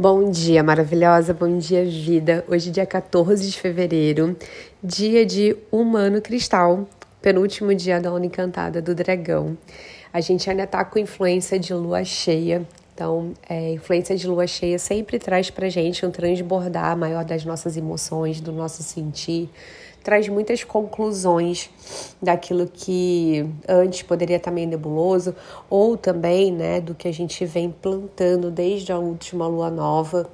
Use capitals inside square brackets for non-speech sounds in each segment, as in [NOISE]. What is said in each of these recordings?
Bom dia, maravilhosa, bom dia, vida. Hoje, dia 14 de fevereiro, dia de Humano Cristal, penúltimo dia da Onda Encantada do Dragão. A gente ainda tá com influência de lua cheia, então, é, influência de lua cheia sempre traz pra gente um transbordar maior das nossas emoções, do nosso sentir, traz muitas conclusões daquilo que antes poderia estar meio nebuloso, ou também né, do que a gente vem plantando desde a última lua nova.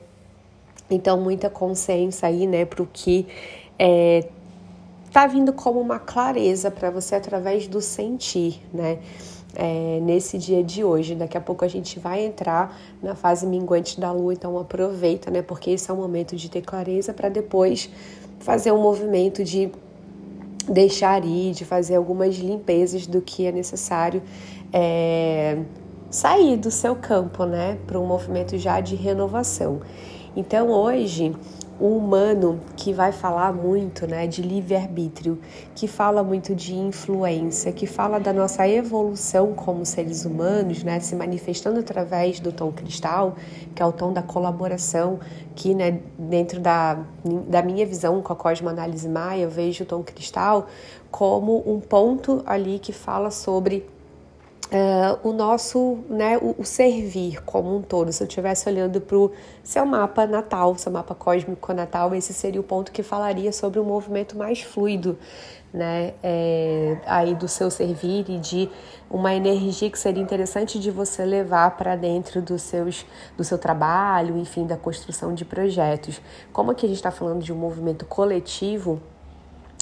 Então, muita consciência aí né, para o que é, tá vindo como uma clareza para você através do sentir, né? É, nesse dia de hoje. Daqui a pouco a gente vai entrar na fase minguante da lua, então aproveita, né? Porque esse é o momento de ter clareza para depois fazer um movimento de deixar ir, de fazer algumas limpezas do que é necessário é, sair do seu campo, né, para um movimento já de renovação. Então hoje o humano que vai falar muito né, de livre-arbítrio, que fala muito de influência, que fala da nossa evolução como seres humanos, né, se manifestando através do tom cristal, que é o tom da colaboração, que né, dentro da, da minha visão com a Cosmoanálise Maia, eu vejo o tom cristal como um ponto ali que fala sobre Uh, o nosso, né, o, o, servir como um todo. Se eu estivesse olhando para o seu mapa natal, seu mapa cósmico natal, esse seria o ponto que falaria sobre um movimento mais fluido, né, é, aí do seu servir e de uma energia que seria interessante de você levar para dentro dos seus, do seu trabalho, enfim, da construção de projetos. Como aqui a gente está falando de um movimento coletivo,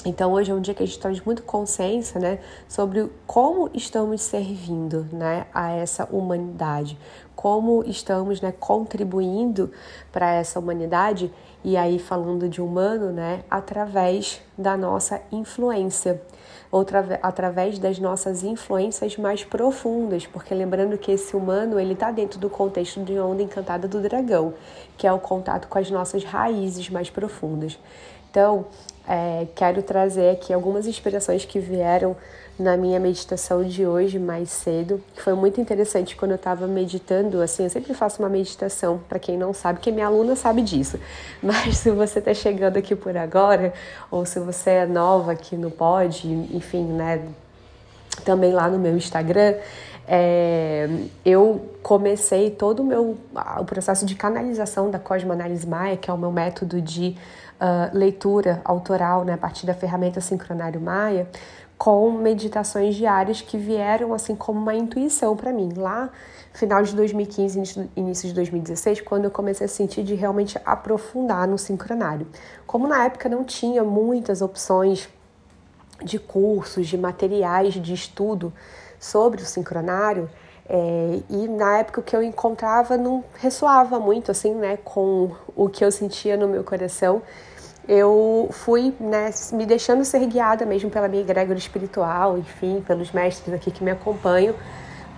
então hoje é um dia que a gente traz muito consciência, né, sobre como estamos servindo, né, a essa humanidade, como estamos, né, contribuindo para essa humanidade e aí falando de humano, né, através da nossa influência, outra através das nossas influências mais profundas, porque lembrando que esse humano ele está dentro do contexto de onda encantada do dragão, que é o contato com as nossas raízes mais profundas. Então, é, quero trazer aqui algumas inspirações que vieram na minha meditação de hoje mais cedo, foi muito interessante quando eu estava meditando. Assim, eu sempre faço uma meditação, para quem não sabe, que minha aluna sabe disso. [LAUGHS] Mas se você está chegando aqui por agora, ou se você é nova aqui no Pod, enfim, né, também lá no meu Instagram, é, eu comecei todo o meu o processo de canalização da Cosmoanálise Maia, que é o meu método de uh, leitura autoral, né, a partir da ferramenta Sincronário Maia, com meditações diárias que vieram assim como uma intuição para mim. Lá, final de 2015, início de 2016, quando eu comecei a sentir de realmente aprofundar no sincronário. Como na época não tinha muitas opções de cursos, de materiais de estudo sobre o sincronário, é, e na época o que eu encontrava não ressoava muito assim, né, com o que eu sentia no meu coração eu fui né, me deixando ser guiada mesmo pela minha egrégora espiritual, enfim, pelos mestres aqui que me acompanham,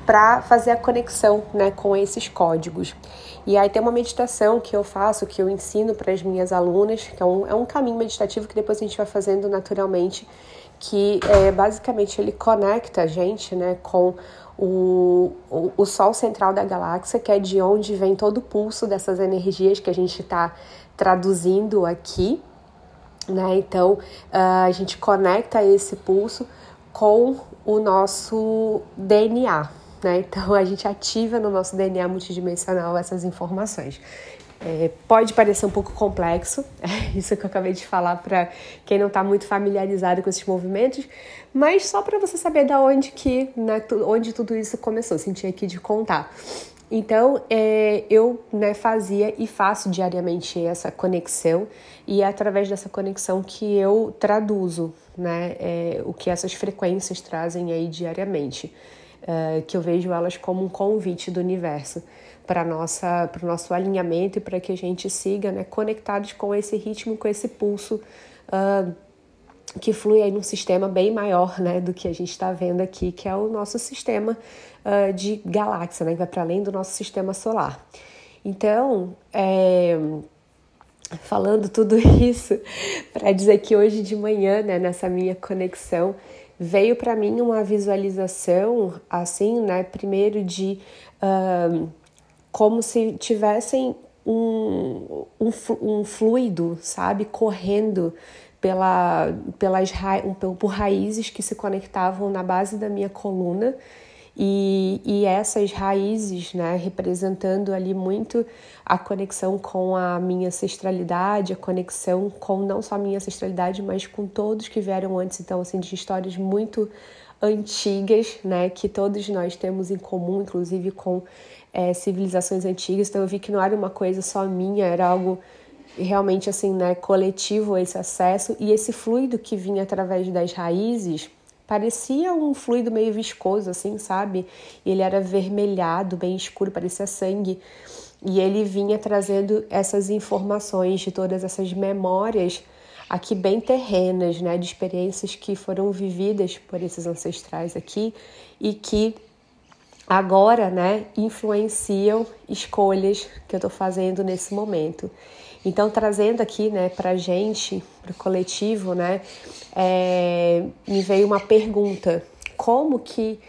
para fazer a conexão né, com esses códigos. E aí tem uma meditação que eu faço, que eu ensino para as minhas alunas, que é um, é um caminho meditativo que depois a gente vai fazendo naturalmente, que é, basicamente ele conecta a gente né, com o, o, o Sol central da galáxia, que é de onde vem todo o pulso dessas energias que a gente está traduzindo aqui né? Então a gente conecta esse pulso com o nosso DNA, né? Então a gente ativa no nosso DNA multidimensional essas informações. É, pode parecer um pouco complexo, [LAUGHS] é isso que eu acabei de falar para quem não está muito familiarizado com esses movimentos, mas só para você saber da onde que, né, onde tudo isso começou, senti aqui de contar. Então, é, eu né, fazia e faço diariamente essa conexão, e é através dessa conexão que eu traduzo né, é, o que essas frequências trazem aí diariamente, é, que eu vejo elas como um convite do universo para o nosso alinhamento e para que a gente siga né, conectados com esse ritmo, com esse pulso. Uh, que flui aí num sistema bem maior né, do que a gente está vendo aqui, que é o nosso sistema uh, de galáxia, né, que vai para além do nosso sistema solar. Então, é, falando tudo [LAUGHS] isso para dizer que hoje de manhã, né, nessa minha conexão, veio para mim uma visualização, assim, né, primeiro de uh, como se tivessem um, um, um fluido, sabe, correndo pela, pelas por raízes que se conectavam na base da minha coluna e, e essas raízes, né, representando ali muito a conexão com a minha ancestralidade, a conexão com não só a minha ancestralidade, mas com todos que vieram antes, então assim de histórias muito antigas, né, que todos nós temos em comum, inclusive com é, civilizações antigas. Então eu vi que não era uma coisa só minha, era algo realmente assim, né, coletivo esse acesso e esse fluido que vinha através das raízes parecia um fluido meio viscoso assim, sabe? Ele era vermelhado, bem escuro, parecia sangue. E ele vinha trazendo essas informações de todas essas memórias aqui bem terrenas, né, de experiências que foram vividas por esses ancestrais aqui e que agora, né, influenciam escolhas que eu estou fazendo nesse momento. Então, trazendo aqui, né, para gente, para o coletivo, né, é, me veio uma pergunta: como que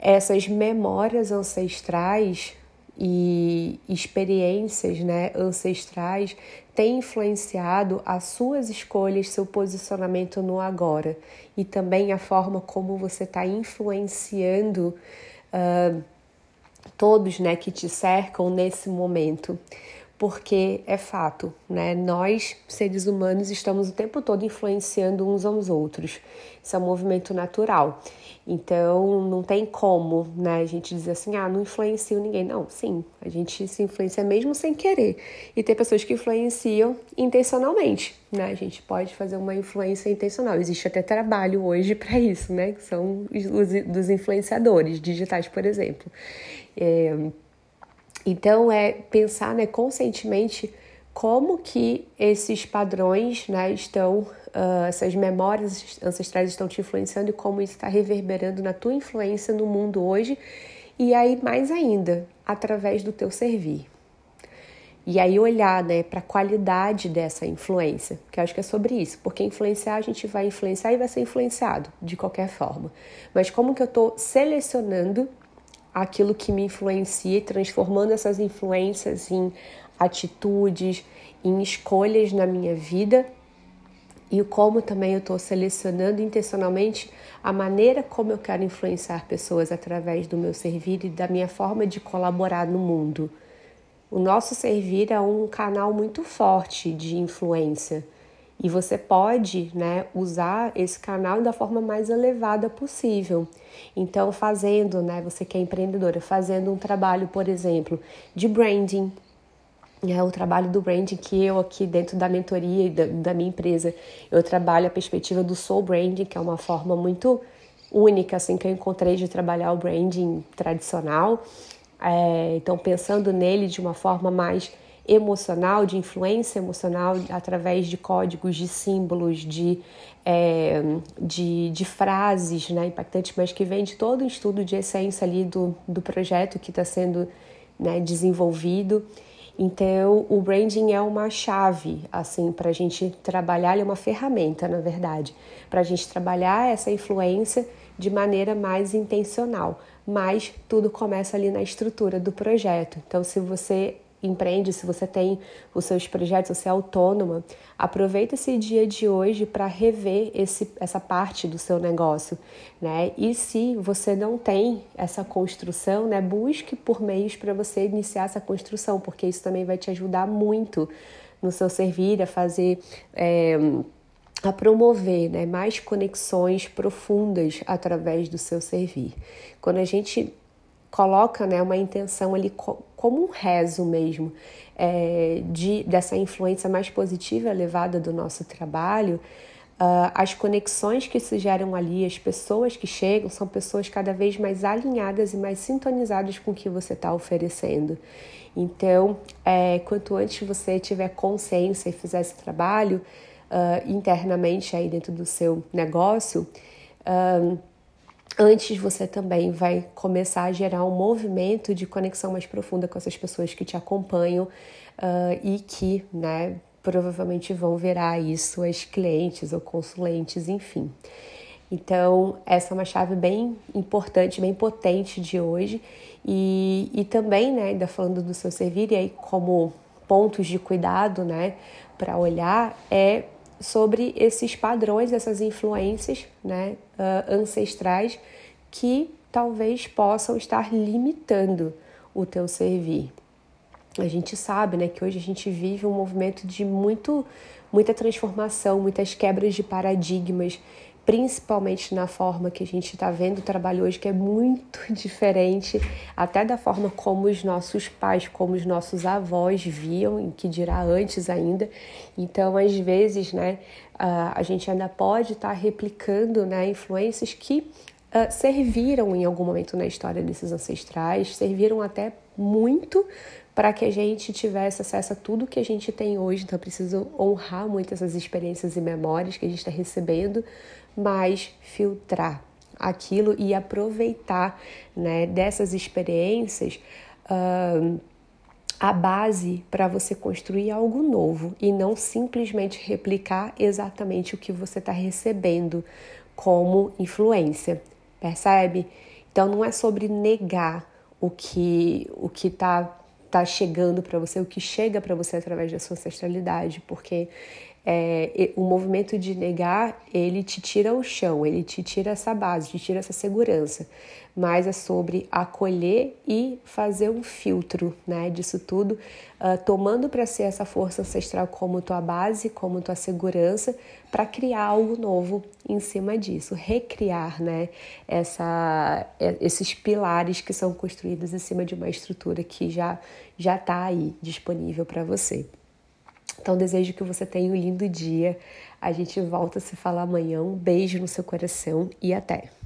essas memórias ancestrais e experiências, né, ancestrais têm influenciado as suas escolhas, seu posicionamento no agora? E também a forma como você está influenciando uh, todos, né, que te cercam nesse momento porque é fato, né? Nós, seres humanos, estamos o tempo todo influenciando uns aos outros. Isso é um movimento natural. Então, não tem como, né, a gente dizer assim, ah, não influencio ninguém. Não, sim, a gente se influencia mesmo sem querer. E tem pessoas que influenciam intencionalmente, né? A gente pode fazer uma influência intencional. Existe até trabalho hoje para isso, né? Que são os dos influenciadores digitais, por exemplo. É, então é pensar né, conscientemente como que esses padrões né, estão, uh, essas memórias ancestrais estão te influenciando e como isso está reverberando na tua influência no mundo hoje e aí mais ainda através do teu servir. E aí olhar né, para a qualidade dessa influência, que eu acho que é sobre isso, porque influenciar a gente vai influenciar e vai ser influenciado de qualquer forma. Mas como que eu estou selecionando aquilo que me influencia, transformando essas influências em atitudes, em escolhas na minha vida e como também eu estou selecionando intencionalmente a maneira como eu quero influenciar pessoas através do meu servir e da minha forma de colaborar no mundo. O nosso servir é um canal muito forte de influência e você pode né, usar esse canal da forma mais elevada possível. Então, fazendo, né, você que é empreendedora, fazendo um trabalho, por exemplo, de branding, é o trabalho do branding que eu aqui dentro da mentoria e da, da, minha empresa eu trabalho a perspectiva do soul branding que é uma forma muito única assim que eu encontrei de trabalhar o branding tradicional é, então pensando nele de uma forma mais emocional, de influência emocional através de códigos, de símbolos, de, é, de, de, frases né, impactantes, mas que vem de todo o estudo de essência ali do, do projeto que está sendo né, desenvolvido. Então, o branding é uma chave, assim, para a gente trabalhar, ele é uma ferramenta, na verdade, para a gente trabalhar essa influência de maneira mais intencional. Mas tudo começa ali na estrutura do projeto. Então, se você empreende, se você tem os seus projetos, você é autônoma, aproveita esse dia de hoje para rever esse, essa parte do seu negócio, né? E se você não tem essa construção, né, busque por meios para você iniciar essa construção, porque isso também vai te ajudar muito no seu servir, a fazer. É, a promover né, mais conexões profundas através do seu servir. Quando a gente coloca né, uma intenção ali como um rezo mesmo, é, de, dessa influência mais positiva elevada do nosso trabalho, uh, as conexões que se geram ali, as pessoas que chegam, são pessoas cada vez mais alinhadas e mais sintonizadas com o que você está oferecendo. Então, é, quanto antes você tiver consciência e fizer esse trabalho uh, internamente aí dentro do seu negócio, uh, antes você também vai começar a gerar um movimento de conexão mais profunda com essas pessoas que te acompanham uh, e que, né, provavelmente vão virar isso as clientes ou consulentes, enfim. Então, essa é uma chave bem importante, bem potente de hoje. E, e também, né, ainda falando do seu servir, e aí como pontos de cuidado, né, para olhar é sobre esses padrões, essas influências, né, uh, ancestrais que talvez possam estar limitando o teu servir. A gente sabe, né, que hoje a gente vive um movimento de muito, muita transformação, muitas quebras de paradigmas, principalmente na forma que a gente está vendo o trabalho hoje, que é muito [LAUGHS] diferente até da forma como os nossos pais, como os nossos avós viam, em que dirá antes ainda. Então, às vezes, né, a gente ainda pode estar tá replicando né, influências que uh, serviram em algum momento na história desses ancestrais, serviram até muito para que a gente tivesse acesso a tudo que a gente tem hoje. Então, eu preciso honrar muito essas experiências e memórias que a gente está recebendo, mas filtrar aquilo e aproveitar né, dessas experiências. Uh, a base para você construir algo novo e não simplesmente replicar exatamente o que você está recebendo como influência. Percebe? Então não é sobre negar o que o que está tá chegando para você, o que chega para você através da sua ancestralidade, porque é, o movimento de negar, ele te tira o chão, ele te tira essa base, te tira essa segurança. Mas é sobre acolher e fazer um filtro né, disso tudo, uh, tomando para si essa força ancestral como tua base, como tua segurança, para criar algo novo em cima disso, recriar né, essa, é, esses pilares que são construídos em cima de uma estrutura que já está aí disponível para você. Então, desejo que você tenha um lindo dia. A gente volta a se falar amanhã. Um beijo no seu coração e até!